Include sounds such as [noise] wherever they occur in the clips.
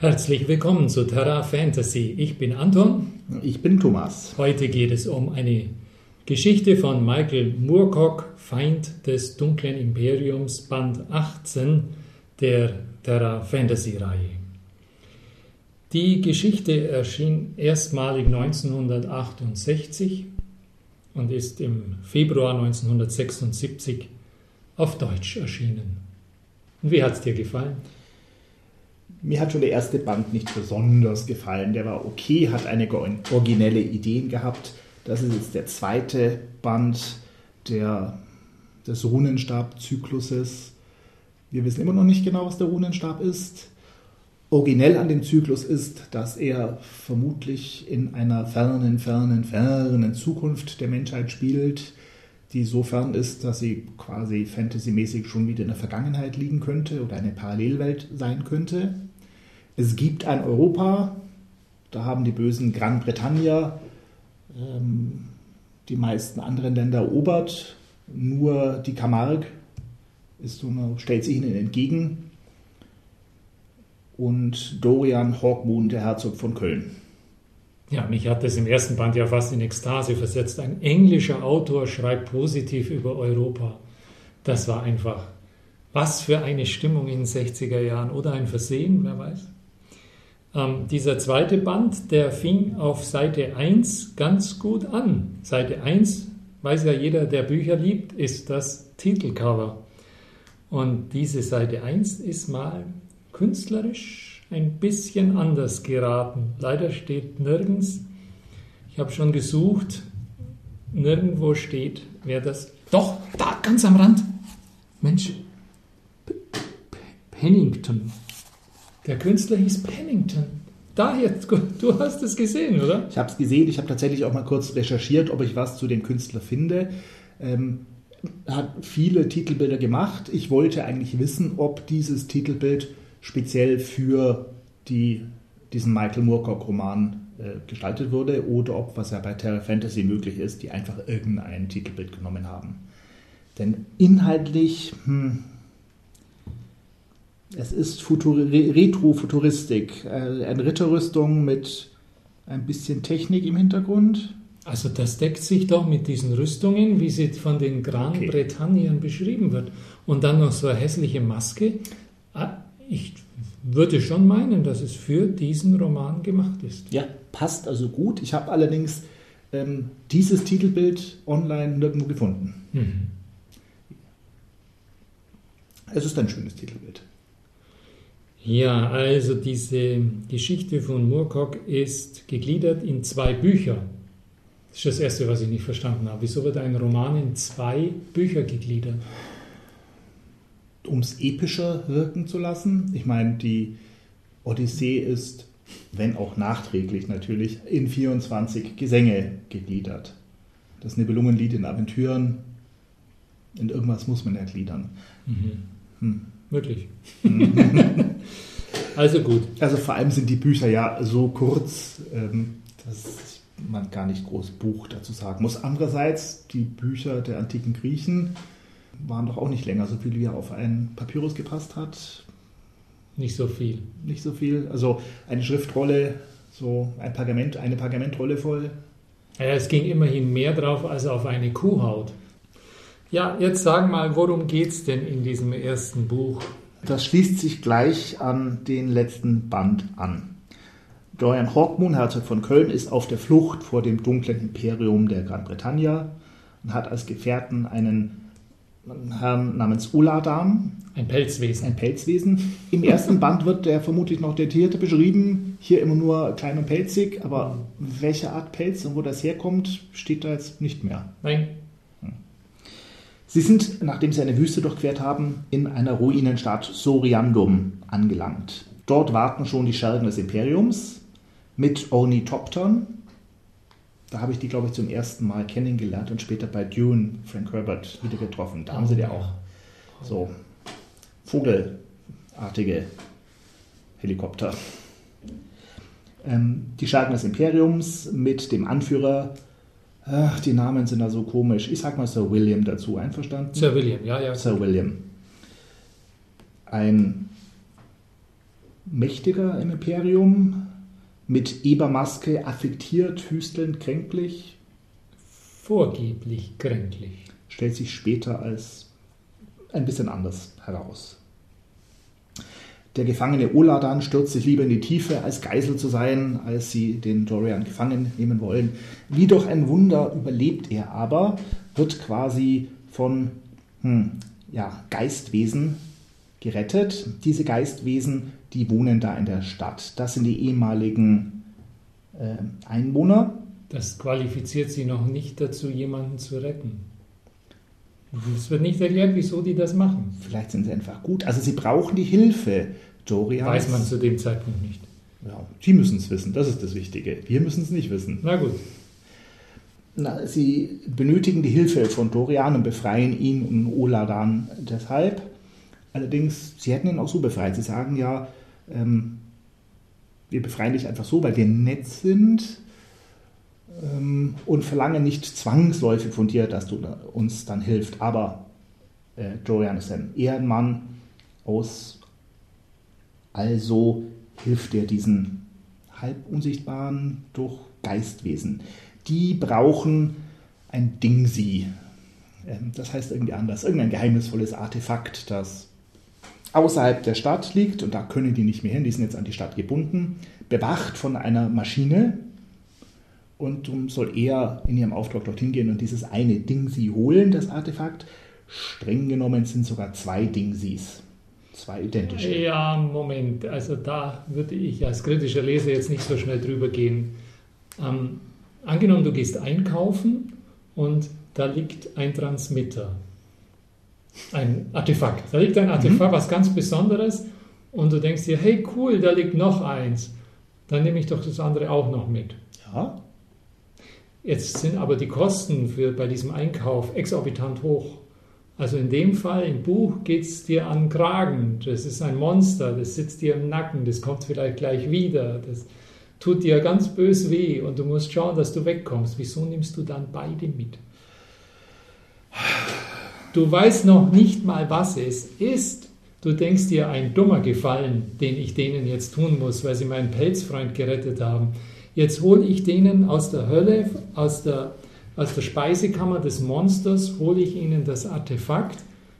Herzlich willkommen zu Terra Fantasy. Ich bin Anton. Ich bin Thomas. Heute geht es um eine Geschichte von Michael Moorcock, Feind des dunklen Imperiums, Band 18 der Terra Fantasy Reihe. Die Geschichte erschien erstmalig 1968 und ist im Februar 1976 auf Deutsch erschienen. Und wie hat es dir gefallen? Mir hat schon der erste Band nicht besonders gefallen. Der war okay, hat einige originelle Ideen gehabt. Das ist jetzt der zweite Band der, des Runenstab-Zykluses. Wir wissen immer noch nicht genau, was der Runenstab ist. Originell an dem Zyklus ist, dass er vermutlich in einer fernen, fernen, fernen Zukunft der Menschheit spielt, die so fern ist, dass sie quasi fantasymäßig schon wieder in der Vergangenheit liegen könnte oder eine Parallelwelt sein könnte. Es gibt ein Europa, da haben die bösen Gran Bretagna ähm, die meisten anderen Länder erobert, nur die Camargue ist so eine, stellt sich ihnen entgegen und Dorian Hawkmoon, der Herzog von Köln. Ja, mich hat das im ersten Band ja fast in Ekstase versetzt. Ein englischer Autor schreibt positiv über Europa. Das war einfach, was für eine Stimmung in den 60er Jahren oder ein Versehen, wer weiß. Ähm, dieser zweite Band, der fing auf Seite 1 ganz gut an. Seite 1, weiß ja jeder, der Bücher liebt, ist das Titelcover. Und diese Seite 1 ist mal künstlerisch ein bisschen anders geraten. Leider steht nirgends, ich habe schon gesucht, nirgendwo steht, wer das. Doch, da ganz am Rand. Mensch, P P Pennington. Der Künstler hieß Pennington. Daher, du hast es gesehen, oder? Ich habe es gesehen. Ich habe tatsächlich auch mal kurz recherchiert, ob ich was zu dem Künstler finde. Ähm, hat viele Titelbilder gemacht. Ich wollte eigentlich wissen, ob dieses Titelbild speziell für die, diesen Michael Moorcock-Roman äh, gestaltet wurde oder ob, was ja bei Terra Fantasy möglich ist, die einfach irgendein Titelbild genommen haben. Denn inhaltlich, hm, es ist Retro-Futuristik. Äh, eine Ritterrüstung mit ein bisschen Technik im Hintergrund. Also das deckt sich doch mit diesen Rüstungen, wie sie von den Gran okay. Bretagnern beschrieben wird. Und dann noch so eine hässliche Maske. Ah, ich würde schon meinen, dass es für diesen Roman gemacht ist. Ja, passt also gut. Ich habe allerdings ähm, dieses Titelbild online nirgendwo gefunden. Mhm. Es ist ein schönes Titelbild. Ja, also diese Geschichte von Moorcock ist gegliedert in zwei Bücher. Das ist das Erste, was ich nicht verstanden habe. Wieso wird ein Roman in zwei Bücher gegliedert? Um es epischer wirken zu lassen. Ich meine, die Odyssee ist, wenn auch nachträglich natürlich, in 24 Gesänge gegliedert. Das Nibelungenlied in Aventüren, in irgendwas muss man ja gliedern. Mhm. Hm. Wirklich. [laughs] also gut. Also vor allem sind die Bücher ja so kurz, ähm, dass man gar nicht groß Buch dazu sagen muss. Andererseits, die Bücher der antiken Griechen waren doch auch nicht länger so viel, wie er auf einen Papyrus gepasst hat. Nicht so viel. Nicht so viel. Also eine Schriftrolle, so ein Pergament, eine Pergamentrolle voll. Ja, es ging immerhin mehr drauf als auf eine Kuhhaut. Ja, jetzt sag mal, worum geht es denn in diesem ersten Buch? Das schließt sich gleich an den letzten Band an. Dorian Hawkmoon, Herzog von Köln, ist auf der Flucht vor dem dunklen Imperium der Gran Bretagna und hat als Gefährten einen Herrn namens Uladam. Ein Pelzwesen. Ein Pelzwesen. Im ersten Band wird der vermutlich noch detaillierter beschrieben. Hier immer nur klein und pelzig, aber welche Art Pelz und wo das herkommt, steht da jetzt nicht mehr. Nein, Sie sind, nachdem sie eine Wüste durchquert haben, in einer Ruinenstadt Soriandum angelangt. Dort warten schon die Schergen des Imperiums mit Ornithoptern. Da habe ich die, glaube ich, zum ersten Mal kennengelernt und später bei Dune Frank Herbert wieder getroffen. Da haben sie die auch. So vogelartige Helikopter. Ähm, die Schergen des Imperiums mit dem Anführer Ach, die Namen sind da so komisch. Ich sag mal Sir William dazu. Einverstanden? Sir William, ja, ja. Sir William. Ein mächtiger im Imperium, mit Ebermaske, affektiert, hüstelnd, kränklich. Vorgeblich kränklich. Stellt sich später als ein bisschen anders heraus. Der gefangene Oladan stürzt sich lieber in die Tiefe, als Geisel zu sein, als sie den Dorian gefangen nehmen wollen. Wie durch ein Wunder überlebt er aber, wird quasi von hm, ja, Geistwesen gerettet. Diese Geistwesen, die wohnen da in der Stadt. Das sind die ehemaligen äh, Einwohner. Das qualifiziert sie noch nicht dazu, jemanden zu retten. Es wird nicht erklärt, wieso die das machen. Vielleicht sind sie einfach gut. Also sie brauchen die Hilfe Dorians. Weiß man zu dem Zeitpunkt nicht. Ja, sie müssen es wissen, das ist das Wichtige. Wir müssen es nicht wissen. Na gut. Na, sie benötigen die Hilfe von Dorian und befreien ihn und Oladan deshalb. Allerdings, sie hätten ihn auch so befreit. Sie sagen ja, ähm, wir befreien dich einfach so, weil wir nett sind und verlangen nicht zwangsläufig von dir, dass du uns dann hilfst. Aber äh, Dorian ist ein Ehrenmann aus, also hilft er diesen halb unsichtbaren durch Geistwesen. Die brauchen ein Dingsi. Ähm, das heißt irgendwie anders. Irgendein geheimnisvolles Artefakt, das außerhalb der Stadt liegt und da können die nicht mehr hin, die sind jetzt an die Stadt gebunden, bewacht von einer Maschine und soll er in ihrem Auftrag dorthin gehen und dieses eine Dingsi holen, das Artefakt. Streng genommen sind sogar zwei Dingsis, zwei identische. Ja, Moment, also da würde ich als kritischer Leser jetzt nicht so schnell drüber gehen. Ähm, angenommen, du gehst einkaufen und da liegt ein Transmitter ein Artefakt. Da liegt ein Artefakt, mhm. was ganz Besonderes, und du denkst dir, hey cool, da liegt noch eins. Dann nehme ich doch das andere auch noch mit. Ja. Jetzt sind aber die Kosten für, bei diesem Einkauf exorbitant hoch. Also in dem Fall im Buch geht es dir an Kragen. Das ist ein Monster, das sitzt dir im Nacken, das kommt vielleicht gleich wieder. Das tut dir ganz bös weh und du musst schauen, dass du wegkommst. Wieso nimmst du dann beide mit? Du weißt noch nicht mal, was es ist. Du denkst dir, ein dummer Gefallen, den ich denen jetzt tun muss, weil sie meinen Pelzfreund gerettet haben. Jetzt hole ich denen aus der Hölle, aus der, aus der Speisekammer des Monsters, hole ich ihnen das Artefakt.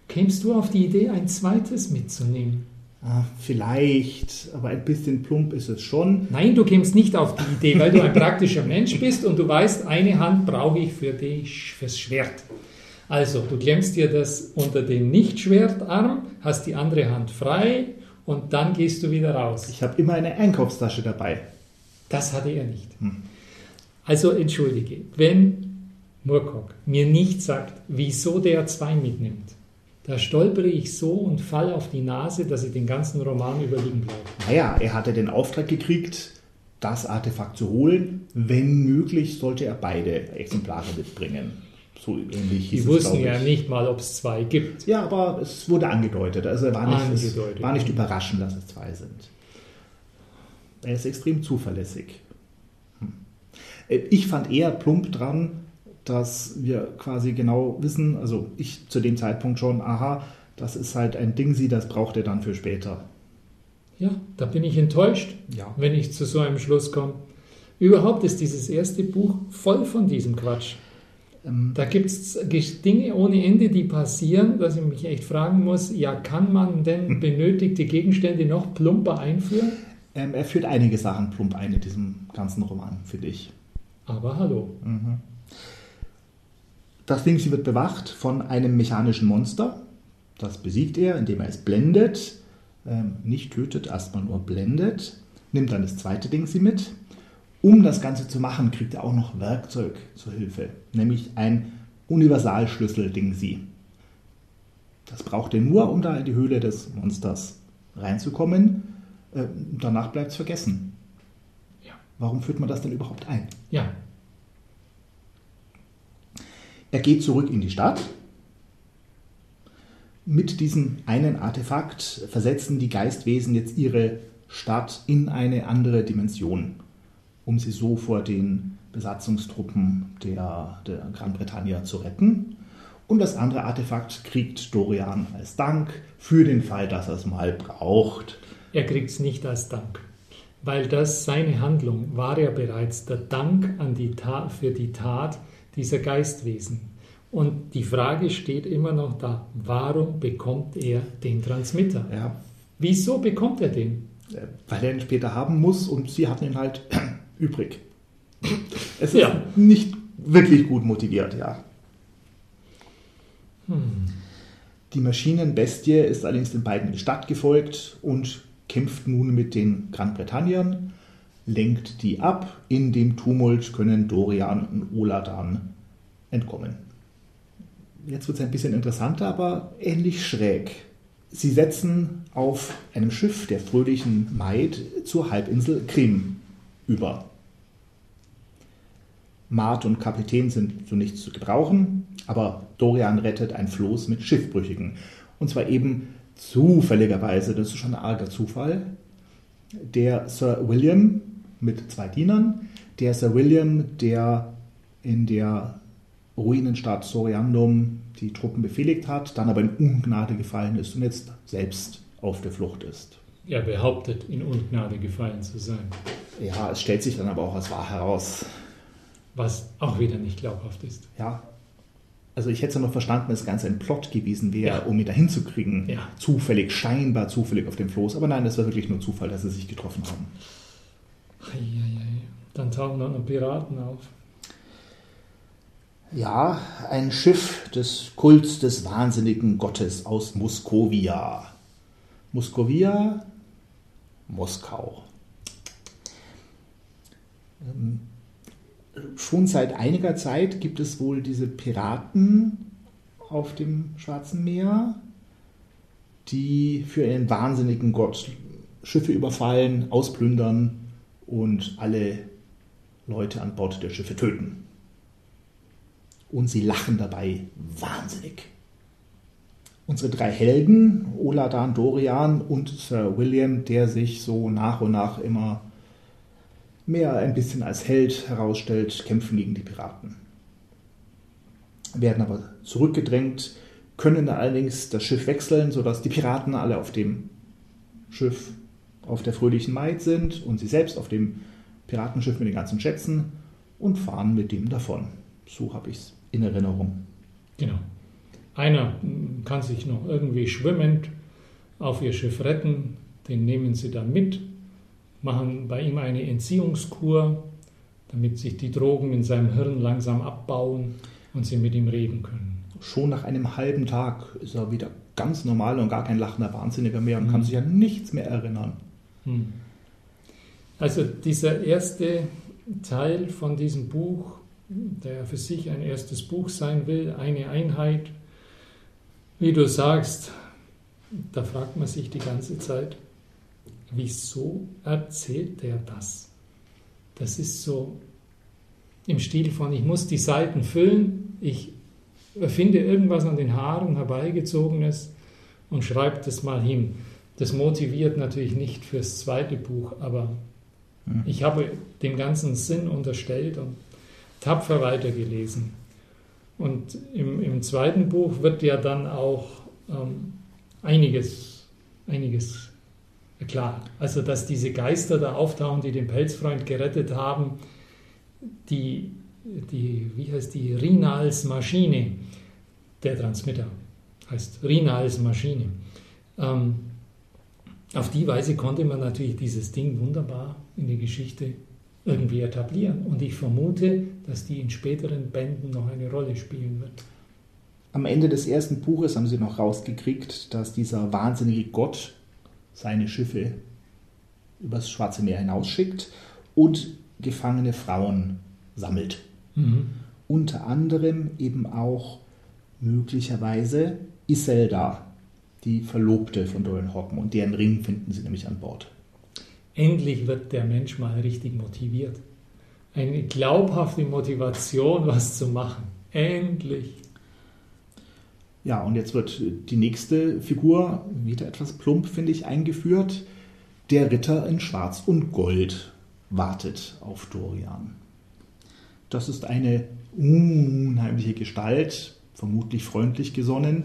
Kämst du auf die Idee, ein zweites mitzunehmen? Ah, vielleicht, aber ein bisschen plump ist es schon. Nein, du kämst nicht auf die Idee, weil du ein praktischer Mensch bist und du weißt, eine Hand brauche ich für dich, fürs Schwert. Also, du klemmst dir das unter den Nicht-Schwertarm, hast die andere Hand frei und dann gehst du wieder raus. Ich habe immer eine Einkaufstasche dabei. Das hatte er nicht. Hm. Also, entschuldige, wenn Murkock mir nicht sagt, wieso der zwei mitnimmt, da stolpere ich so und falle auf die Nase, dass ich den ganzen Roman überliegen bleibe. Naja, er hatte den Auftrag gekriegt, das Artefakt zu holen. Wenn möglich, sollte er beide Exemplare mitbringen. So ähnlich Die wussten es, ja nicht mal, ob es zwei gibt. Ja, aber es wurde angedeutet. Also war nicht, angedeutet. Es war nicht überraschend, dass es zwei sind. Er ist extrem zuverlässig. Hm. Äh, ich fand eher plump dran, dass wir quasi genau wissen, also ich zu dem Zeitpunkt schon, aha, das ist halt ein Ding, sie, das braucht er dann für später. Ja, da bin ich enttäuscht, ja. wenn ich zu so einem Schluss komme. Überhaupt ist dieses erste Buch voll von diesem Quatsch. Ähm, da gibt es Dinge ohne Ende, die passieren, dass ich mich echt fragen muss, ja, kann man denn hm. benötigte Gegenstände noch plumper einführen? Ähm, er führt einige Sachen plump ein in diesem ganzen Roman, finde ich. Aber hallo. Mhm. Das Ding, sie wird bewacht von einem mechanischen Monster. Das besiegt er, indem er es blendet. Ähm, nicht tötet, erstmal nur blendet. Nimmt dann das zweite Ding sie mit um das Ganze zu machen, kriegt er auch noch Werkzeug zur Hilfe, nämlich ein Universalschlüssel-Ding sie. Das braucht er nur, um da in die Höhle des Monsters reinzukommen. Äh, danach bleibt es vergessen. Ja. Warum führt man das denn überhaupt ein? Ja. Er geht zurück in die Stadt. Mit diesem einen Artefakt versetzen die Geistwesen jetzt ihre Stadt in eine andere Dimension um sie so vor den Besatzungstruppen der, der Gran Bretagna zu retten. Und das andere Artefakt kriegt Dorian als Dank für den Fall, dass er es mal braucht. Er kriegt es nicht als Dank, weil das seine Handlung war ja bereits der Dank an die Tat, für die Tat dieser Geistwesen. Und die Frage steht immer noch da, warum bekommt er den Transmitter? Ja. Wieso bekommt er den? Weil er ihn später haben muss und sie hatten ihn halt [clears throat] übrig. Es ist Ja. nicht wirklich gut motiviert, ja. Hm. Die Maschinenbestie ist allerdings den beiden in die Stadt gefolgt und kämpft nun mit den Großbritannien, lenkt die ab. In dem Tumult können Dorian und Oladan entkommen. Jetzt wird es ein bisschen interessanter, aber ähnlich schräg. Sie setzen auf einem Schiff der fröhlichen Maid zur Halbinsel Krim über. Mart und Kapitän sind zu nichts zu gebrauchen, aber Dorian rettet ein Floß mit Schiffbrüchigen. Und zwar eben zufälligerweise, das ist schon ein arger Zufall, der Sir William mit zwei Dienern, der Sir William, der in der Ruinenstadt Soriandum die Truppen befehligt hat, dann aber in Ungnade gefallen ist und jetzt selbst auf der Flucht ist. Er behauptet, in Ungnade gefallen zu sein, Ja, es stellt sich dann aber auch als wahr heraus. was auch wieder nicht glaubhaft ist. Ja, also ich hätte es ja noch verstanden, dass das Ganze ein Plot gewesen wäre, Ja. um ihn dahin zu kriegen. Ja. Zufällig, scheinbar zufällig auf dem Floß. Aber nein, das war wirklich nur Zufall, dass sie sich getroffen haben. Eieiei. Dann tauchen dann noch Piraten auf. Ja, ein Schiff des Kults des wahnsinnigen Gottes aus Muskowia. Muskowia, Moskau. Ähm, schon seit einiger Zeit gibt es wohl diese Piraten auf dem Schwarzen Meer, die für einen wahnsinnigen Gott Schiffe überfallen, ausplündern und alle Leute an Bord der Schiffe töten und sie lachen dabei wahnsinnig. Unsere drei Helden, Oladan Dorian und Sir William, der sich so nach und nach immer mehr ein bisschen als Held herausstellt, kämpfen gegen die Piraten. Werden aber zurückgedrängt, können allerdings das Schiff wechseln, sodass die Piraten alle auf dem Schiff auf der fröhlichen Maid sind und sie selbst auf dem Piratenschiff mit den ganzen Schätzen und fahren mit dem davon. So habe ich es in Erinnerung. Genau. Einer kann sich noch irgendwie schwimmend auf ihr Schiff retten, den nehmen sie dann mit, machen bei ihm eine Entziehungskur, damit sich die Drogen in seinem Hirn langsam abbauen und sie mit ihm reden können. Schon nach einem halben Tag ist er wieder ganz normal und gar kein lachender Wahnsinniger mehr und Mhm. kann sich an nichts mehr erinnern. Hm. Also dieser erste Teil von diesem Buch, der für sich ein erstes Buch sein will, eine Einheit, wie du sagst, da fragt man sich die ganze Zeit, wieso erzählt der das? Das ist so im Stil von, ich muss die Seiten füllen, ich erfinde irgendwas an den Haaren herbeigezogenes und schreibe das mal hin. Das motiviert natürlich nicht fürs zweite Buch, aber Hm. ich habe dem ganzen Sinn unterstellt und tapfer weitergelesen. Und im, im zweiten Buch wird ja dann auch ähm, einiges, einiges klar. Also, dass diese Geister da auftauchen, die den Pelzfreund gerettet haben, die, die wie heißt die, Rinals Maschine, der Transmitter heißt Rinals Maschine. Ähm, auf die Weise konnte man natürlich dieses Ding wunderbar in die Geschichte irgendwie etablieren. Und ich vermute, dass die in späteren Bänden noch eine Rolle spielen wird. Am Ende des ersten Buches haben sie noch rausgekriegt, dass dieser wahnsinnige Gott seine Schiffe übers Schwarze Meer hinausschickt und gefangene Frauen sammelt. Mhm. Unter anderem eben auch möglicherweise Iselda, die Verlobte von Dorian Hocken. Und deren Ring finden sie nämlich an Bord. Endlich wird der Mensch mal richtig motiviert. Eine glaubhafte Motivation, was zu machen. Endlich. Ja, und jetzt wird die nächste Figur, wieder etwas plump, finde ich, eingeführt. Der Ritter in Schwarz und Gold wartet auf Dorian. Das ist eine unheimliche Gestalt, vermutlich freundlich gesonnen,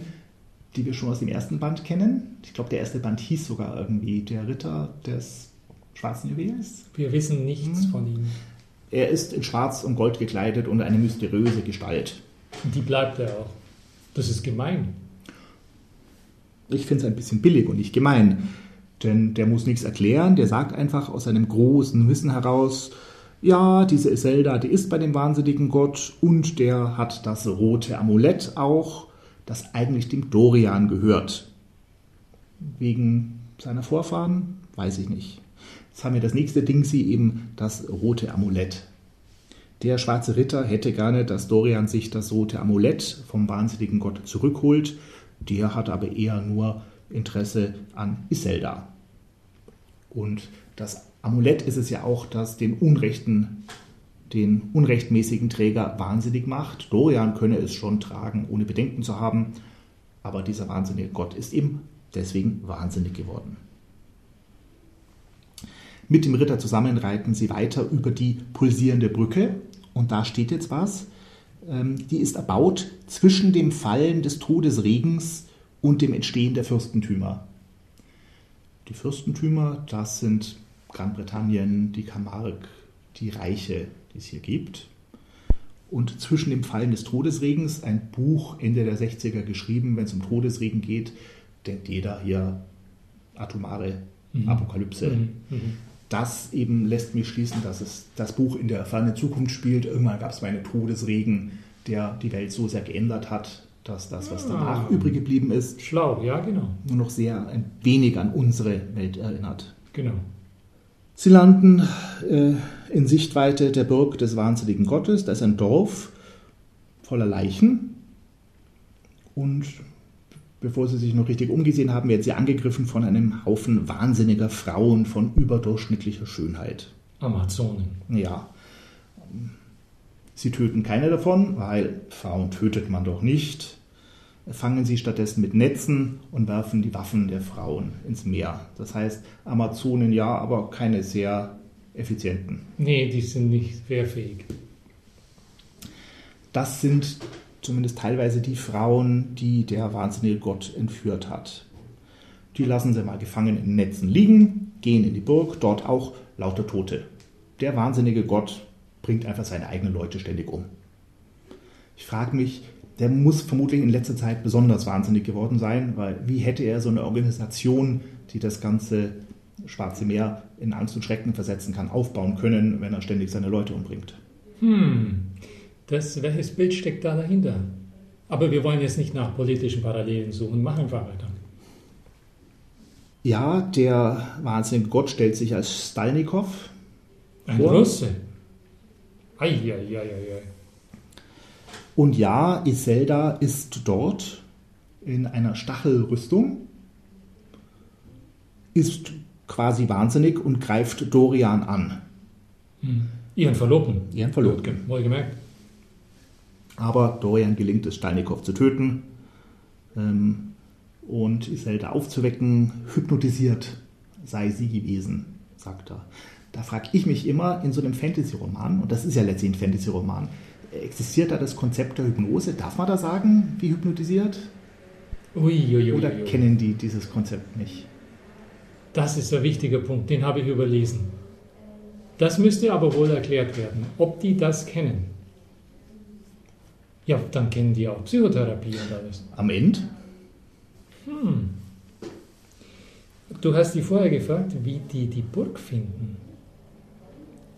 die wir schon aus dem ersten Band kennen. Ich glaube, der erste Band hieß sogar irgendwie Der Ritter des schwarzen Juwels. Wir wissen nichts hm. von ihm. Er ist in Schwarz und Gold gekleidet und eine mysteriöse Gestalt. Die bleibt er auch. Das ist gemein. Ich finde es ein bisschen billig und nicht gemein. Denn der muss nichts erklären, der sagt einfach aus seinem großen Wissen heraus, ja, diese Iselda, die ist bei dem wahnsinnigen Gott und der hat das rote Amulett auch, das eigentlich dem Dorian gehört. Wegen seiner Vorfahren? Weiß ich nicht. Jetzt haben wir das nächste Ding, sie eben das rote Amulett. Der schwarze Ritter hätte gerne, dass Dorian sich das rote Amulett vom wahnsinnigen Gott zurückholt. Der hat aber eher nur Interesse an Iselda. Und das Amulett ist es ja auch, das den Unrechten, den unrechtmäßigen Träger wahnsinnig macht. Dorian könne es schon tragen, ohne Bedenken zu haben, aber dieser wahnsinnige Gott ist eben deswegen wahnsinnig geworden. Mit dem Ritter zusammen reiten sie weiter über die pulsierende Brücke und da steht jetzt was. Ähm, die ist erbaut zwischen dem Fallen des Todesregens und dem Entstehen der Fürstentümer. Die Fürstentümer, das sind Großbritannien, die Camargue, die Reiche, die es hier gibt. Und zwischen dem Fallen des Todesregens, ein Buch Ende der 60er geschrieben, wenn es um Todesregen geht, denkt jeder hier atomare mhm. Apokalypse. Mhm. Mhm. Das eben lässt mich schließen, dass es das Buch in der fernen Zukunft spielt. Irgendwann gab es mal einen Todesregen, der die Welt so sehr geändert hat, dass das, was danach ah, übrig geblieben ist, schlau, ja, genau. nur noch sehr ein wenig an unsere Welt erinnert. Genau. Sie landen äh, in Sichtweite der Burg des wahnsinnigen Gottes. Da ist ein Dorf voller Leichen. Und bevor sie sich noch richtig umgesehen haben, werden sie angegriffen von einem Haufen wahnsinniger Frauen von überdurchschnittlicher Schönheit. Amazonen. Ja. Sie töten keine davon, weil Frauen tötet man doch nicht. Fangen sie stattdessen mit Netzen und werfen die Waffen der Frauen ins Meer. Das heißt, Amazonen ja, aber keine sehr effizienten. Nee, die sind nicht wehrfähig. Das sind zumindest teilweise die Frauen, die der wahnsinnige Gott entführt hat. Die lassen sie mal gefangen in Netzen liegen, gehen in die Burg, dort auch lauter Tote. Der wahnsinnige Gott bringt einfach seine eigenen Leute ständig um. Ich frage mich, der muss vermutlich in letzter Zeit besonders wahnsinnig geworden sein, weil wie hätte er so eine Organisation, die das ganze Schwarze Meer in Angst und Schrecken versetzen kann, aufbauen können, wenn er ständig seine Leute umbringt? Hm, das, welches Bild steckt da dahinter? Aber wir wollen jetzt nicht nach politischen Parallelen suchen, machen einfach weiter. Ja, der wahnsinnige Gott stellt sich als Stalnikow. Ein Russe. Eieieiei. Und ja, Iselda ist dort in einer Stachelrüstung, ist quasi wahnsinnig und greift Dorian an. Hm. Ihren Verlobten. Ihren Verlobten. Wohlgemerkt. Aber Dorian gelingt es, Steinikow zu töten ähm, und Iselda aufzuwecken. Hypnotisiert sei sie gewesen, sagt er. Da frage ich mich immer in so einem Fantasy-Roman, und das ist ja letztlich ein Fantasy-Roman, existiert da das Konzept der Hypnose? Darf man da sagen, wie hypnotisiert? Ui, ui, ui, Oder kennen die dieses Konzept nicht? Das ist ein wichtiger Punkt, den habe ich überlesen. Das müsste aber wohl erklärt werden, ob die das kennen. Ja, dann kennen die auch Psychotherapie und alles. Am Ende? Hm. Du hast die vorher gefragt, wie die die Burg finden.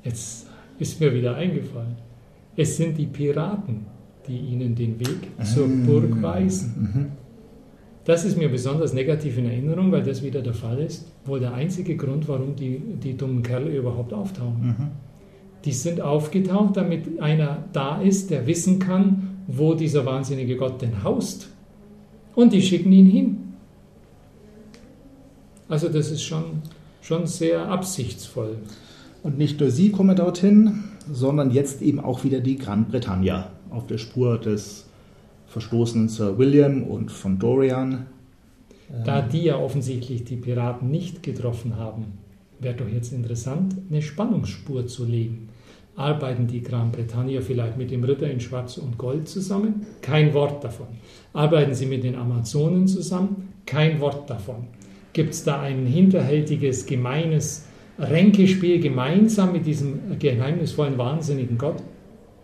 Jetzt ist mir wieder eingefallen. Es sind die Piraten, die ihnen den Weg zur mhm. Burg weisen. Mhm. Das ist mir besonders negativ in Erinnerung, weil das wieder der Fall ist. Wohl der einzige Grund, warum die, die dummen Kerle überhaupt auftauchen. Mhm. Die sind aufgetaucht, damit einer da ist, der wissen kann, wo dieser wahnsinnige Gott denn haust. Und die schicken ihn hin. Also das ist schon, schon sehr absichtsvoll. Und nicht nur sie kommen dorthin, sondern jetzt eben auch wieder die Gran Bretagna auf der Spur des verstoßenen Sir William und von Dorian. Da die ja offensichtlich die Piraten nicht getroffen haben, wäre doch jetzt interessant, eine Spannungsspur zu legen. Arbeiten die Gran Bretagner vielleicht mit dem Ritter in Schwarz und Gold zusammen? Kein Wort davon. Arbeiten sie mit den Amazonen zusammen? Kein Wort davon. Gibt es da ein hinterhältiges, gemeines Ränkespiel gemeinsam mit diesem geheimnisvollen, wahnsinnigen Gott?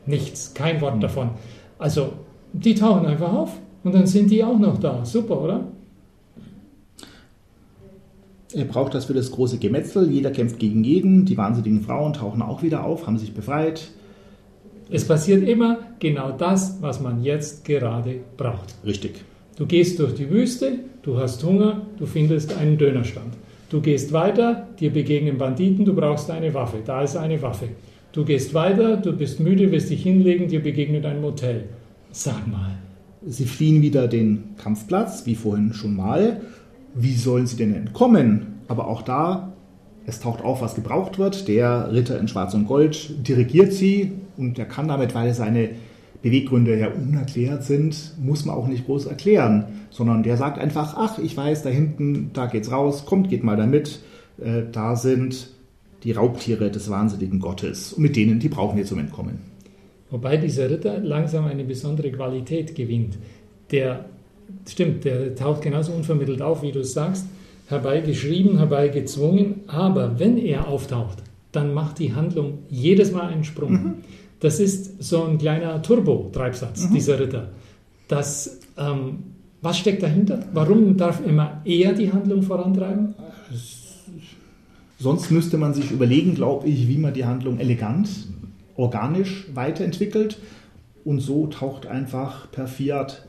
Nichts, kein Wort davon. Also, die tauchen einfach auf und dann sind die auch noch da. Super, oder? Er braucht das für das große Gemetzel. Jeder kämpft gegen jeden. Die wahnsinnigen Frauen tauchen auch wieder auf, haben sich befreit. Es passiert immer genau das, was man jetzt gerade braucht. Richtig. Du gehst durch die Wüste, du hast Hunger, du findest einen Dönerstand. Du gehst weiter, dir begegnen Banditen, du brauchst eine Waffe. Da ist eine Waffe. Du gehst weiter, du bist müde, wirst dich hinlegen, dir begegnet ein Motel. Sag mal. Sie fliehen wieder den Kampfplatz, wie vorhin schon mal. Wie sollen sie denn entkommen? Aber auch da, es taucht auf, was gebraucht wird. Der Ritter in Schwarz und Gold dirigiert sie und er kann damit, weil seine Beweggründe ja unerklärt sind, muss man auch nicht groß erklären, sondern der sagt einfach, ach, ich weiß, da hinten, da geht's raus, kommt, geht mal da mit, äh, da sind die Raubtiere des wahnsinnigen Gottes und mit denen, die brauchen wir zum Entkommen. Wobei dieser Ritter langsam eine besondere Qualität gewinnt. Der stimmt, der taucht genauso unvermittelt auf, wie du sagst, herbeigeschrieben, herbeigezwungen, aber wenn er auftaucht, dann macht die Handlung jedes Mal einen Sprung. Mhm. Das ist so ein kleiner Turbo-Treibsatz, mhm. dieser Ritter. Das, ähm, was steckt dahinter? Warum darf immer er die Handlung vorantreiben? Sonst müsste man sich überlegen, glaube ich, wie man die Handlung elegant, organisch weiterentwickelt. Und so taucht einfach per Fiat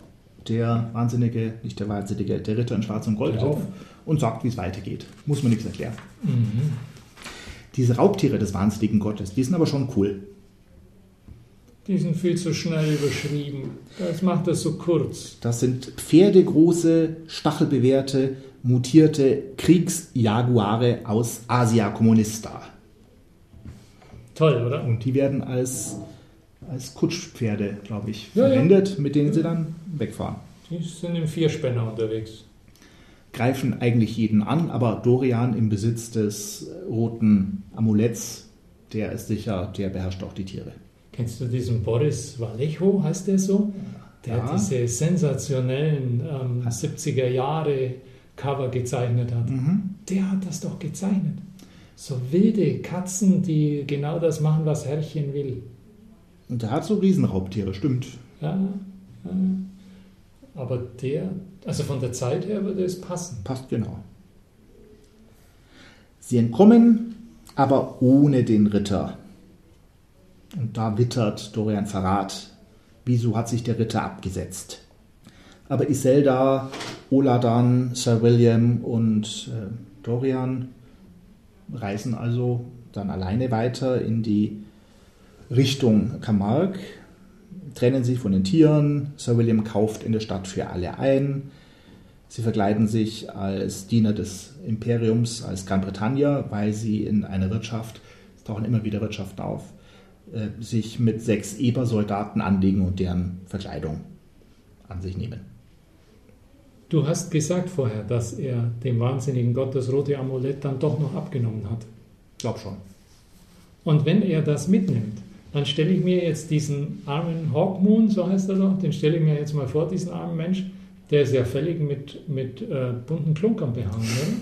der Wahnsinnige, nicht der Wahnsinnige, der Ritter in Schwarz und Gold auf und sagt, wie es weitergeht. Muss man nichts erklären. Mhm. Diese Raubtiere des wahnsinnigen Gottes, die sind aber schon cool. Die sind viel zu schnell überschrieben. Das macht das so kurz. Das sind pferdegroße, stachelbewehrte, mutierte Kriegsjaguare aus Asia Communista. Toll, oder? Und die werden als als Kutschpferde, glaube ich, ja, verwendet, ja. mit denen sie dann wegfahren. Die sind im Vierspänner unterwegs. Greifen eigentlich jeden an, aber Dorian im Besitz des roten Amuletts, der ist sicher, der beherrscht auch die Tiere. Kennst du diesen Boris Vallejo, heißt der so? Der ja. diese sensationellen ähm, 70er Jahre Cover gezeichnet hat. Mhm. Der hat das doch gezeichnet. So wilde Katzen, die genau das machen, was Herrchen will. Und der hat so Riesenraubtiere, stimmt. Ja, ja. Aber der, also von der Zeit her würde es passen. Passt genau. Sie entkommen, aber ohne den Ritter. Und da wittert Dorian Verrat. Wieso hat sich der Ritter abgesetzt? Aber Iselda, Oladan, Sir William und äh, Dorian reisen also dann alleine weiter in die Richtung Camargue, trennen sich von den Tieren. Sir William kauft in der Stadt für alle ein. Sie verkleiden sich als Diener des Imperiums, als Gran Bretagna, weil sie in einer Wirtschaft, es tauchen immer wieder Wirtschaften auf, äh, sich mit sechs Ebersoldaten anlegen und deren Verkleidung an sich nehmen. Du hast gesagt vorher, dass er dem wahnsinnigen Gott das rote Amulett dann doch noch abgenommen hat. Glaub schon. Und wenn er das mitnimmt, dann stelle ich mir jetzt diesen armen Hawkmoon, so heißt er doch, den stelle ich mir jetzt mal vor, diesen armen Mensch, der ist ja völlig mit, mit äh, bunten Klunkern behangen. Oder?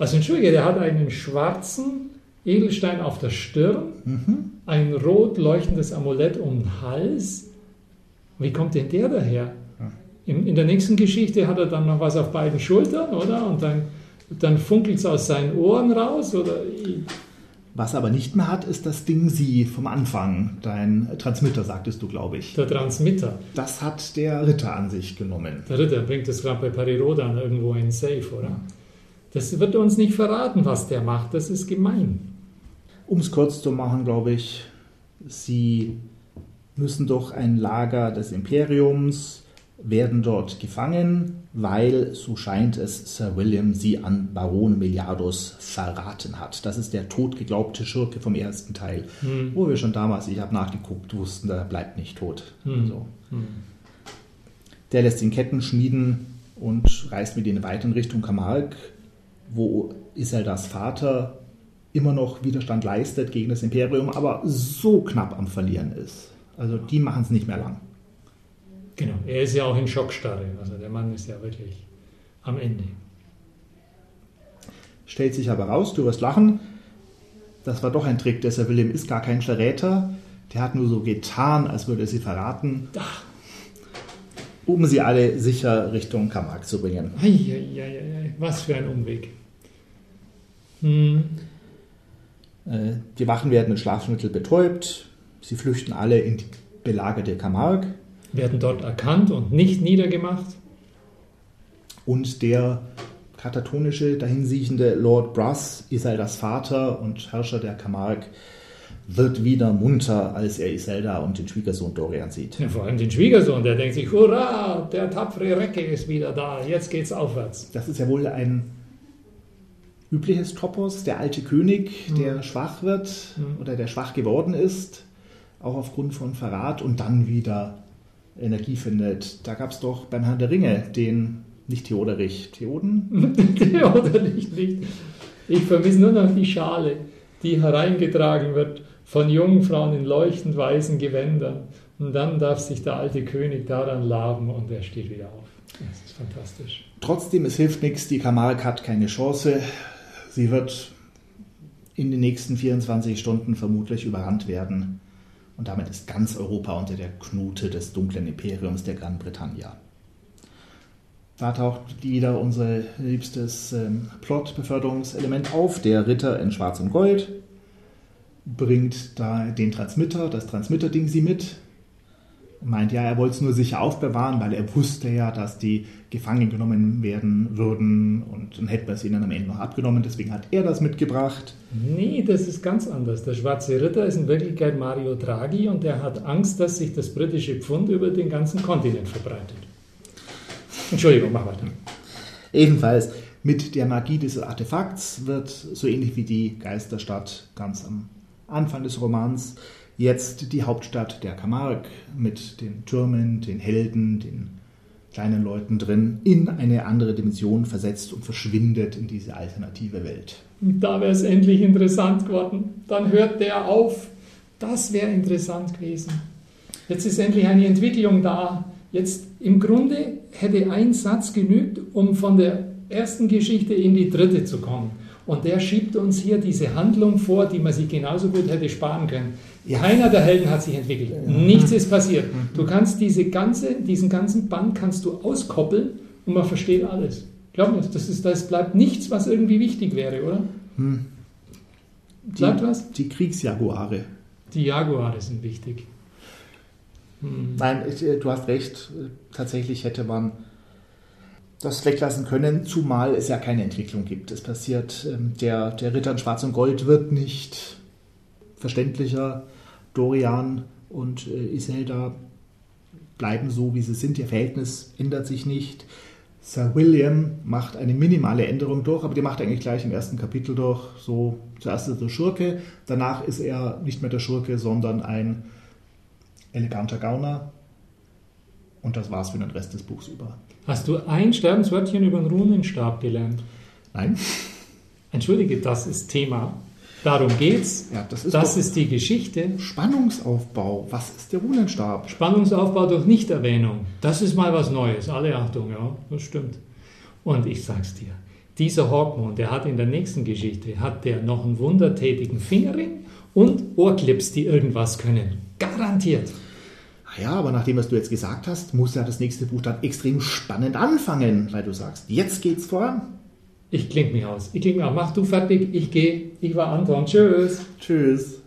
Also entschuldige, der hat einen schwarzen Edelstein auf der Stirn, mhm. ein rot leuchtendes Amulett um den Hals. Wie kommt denn der daher? In, in der nächsten Geschichte hat er dann noch was auf beiden Schultern, oder? Und dann, dann funkelt es aus seinen Ohren raus, oder? Was er aber nicht mehr hat, ist das Ding Sie vom Anfang. Dein Transmitter, sagtest du, glaube ich. Der Transmitter. Das hat der Ritter an sich genommen. Der Ritter bringt es gerade bei Parirodan irgendwo in Safe, oder? Ja. Das wird uns nicht verraten, was der macht. Das ist gemein. Um es kurz zu machen, glaube ich, Sie müssen doch ein Lager des Imperiums werden dort gefangen, weil, so scheint es, Sir William sie an Baron Meliadus verraten hat. Das ist der totgeglaubte Schurke vom ersten Teil, hm. wo wir schon damals, ich habe nachgeguckt, wussten, der bleibt nicht tot. Hm. So. Hm. Der lässt den Ketten schmieden und reist mit ihnen weiter in Richtung Camargue, wo Iseldas Vater immer noch Widerstand leistet gegen das Imperium, aber so knapp am Verlieren ist. Also die machen es nicht mehr lang. Genau, er ist ja auch in Schockstarre. Also der Mann ist ja wirklich am Ende. Stellt sich aber raus, du wirst lachen, das war doch ein Trick. Der Sir William ist gar kein Verräter. Der hat nur so getan, als würde er sie verraten, Ach, um sie alle sicher Richtung Camargue zu bringen. ei, ei, ei, ei, was für ein Umweg. Hm. Äh, Die Wachen werden mit Schlafmittel betäubt. Sie flüchten alle in die belagerte Camargue. Werden dort erkannt und nicht niedergemacht. Und der katatonische, dahinsiechende Lord Brass, Iseldas Vater und Herrscher der Camargue, wird wieder munter, als er Iselda und den Schwiegersohn Dorian sieht. Ja, vor allem den Schwiegersohn, der denkt sich, hurra, der tapfere Recke ist wieder da, jetzt geht's aufwärts. Das ist ja wohl ein übliches Topos, der alte König, der schwach wird Mhm. oder der schwach geworden ist, auch aufgrund von Verrat und dann wieder Energie findet. Da gab es doch beim Herrn der Ringe den, nicht Theoderich, Theoden? [laughs] Oder nicht. Ich vermisse nur noch die Schale, die hereingetragen wird von jungen Frauen in leuchtend weißen Gewändern. Und dann darf sich der alte König daran laben und er steht wieder auf. Das ist fantastisch. Trotzdem, es hilft nichts, die Camargue hat keine Chance. Sie wird in den nächsten 24 Stunden vermutlich überrannt werden. Und damit ist ganz Europa unter der Knute des dunklen Imperiums der Gran Bretagna. Da taucht wieder unser liebstes ähm, Plot-Beförderungselement auf. Der Ritter in Schwarz und Gold bringt da den Transmitter, das Transmitter-Ding sie mit. Meint ja, er wollte es nur sicher aufbewahren, weil er wusste ja, dass die gefangen genommen werden würden und dann hätten wir es ihnen am Ende noch abgenommen. Deswegen hat er das mitgebracht. Nee, das ist ganz anders. Der schwarze Ritter ist in Wirklichkeit Mario Draghi und der hat Angst, dass sich das britische Pfund über den ganzen Kontinent verbreitet. Entschuldigung, mach weiter. Ebenfalls mit der Magie dieses Artefakts wird, so ähnlich wie die Geisterstadt ganz am Anfang des Romans, jetzt die Hauptstadt der Camargue mit den Türmen, den Helden, den kleinen Leuten drin, in eine andere Dimension versetzt und verschwindet in diese alternative Welt. Und da wäre es endlich interessant geworden. Dann hört der auf. Das wäre interessant gewesen. Jetzt ist endlich eine Entwicklung da. Jetzt im Grunde hätte ein Satz genügt, um von der ersten Geschichte in die dritte zu kommen. Und der schiebt uns hier diese Handlung vor, die man sich genauso gut hätte sparen können. Ja. Keiner der Helden hat sich entwickelt. Nichts ist passiert. Du kannst diese ganze, diesen ganzen Band kannst du auskoppeln und man versteht alles. Glaub mir, das, ist, das bleibt nichts, was irgendwie wichtig wäre, oder? Bleibt was? Die Kriegsjaguare. Die Jaguare sind wichtig. Nein, ich, äh, du hast recht. Tatsächlich hätte man das weglassen können, zumal es ja keine Entwicklung gibt. Es passiert, ähm, der, der Ritter in Schwarz und Gold wird nicht verständlicher. Dorian und äh, Iselda bleiben so, wie sie sind. Ihr Verhältnis ändert sich nicht. Sir William macht eine minimale Änderung durch, aber die macht er eigentlich gleich im ersten Kapitel durch. So, zuerst ist er der Schurke, danach ist er nicht mehr der Schurke, sondern ein eleganter Gauner. Und das war's für den Rest des Buchs über. Hast du ein Sterbenswörtchen über den Runenstab gelernt? Nein? Entschuldige, das ist Thema. Darum geht's. Ja, das ist Das ist die Geschichte. Spannungsaufbau. Was ist der Runenstab? Spannungsaufbau durch Nichterwähnung. Das ist mal was Neues. Alle Achtung, ja, das stimmt. Und ich sag's dir, dieser Hawkmoon, der hat in der nächsten Geschichte, hat der noch einen wundertätigen Fingerring und Ohrclips, die irgendwas können. Garantiert. Ja, aber nachdem, was du jetzt gesagt hast, muss ja das nächste Buch dann extrem spannend anfangen, weil du sagst, jetzt geht's voran. Ich kling mich aus. Ich kling mich aus. Mach du fertig, ich gehe. Ich war Anton. Tschüss. Tschüss.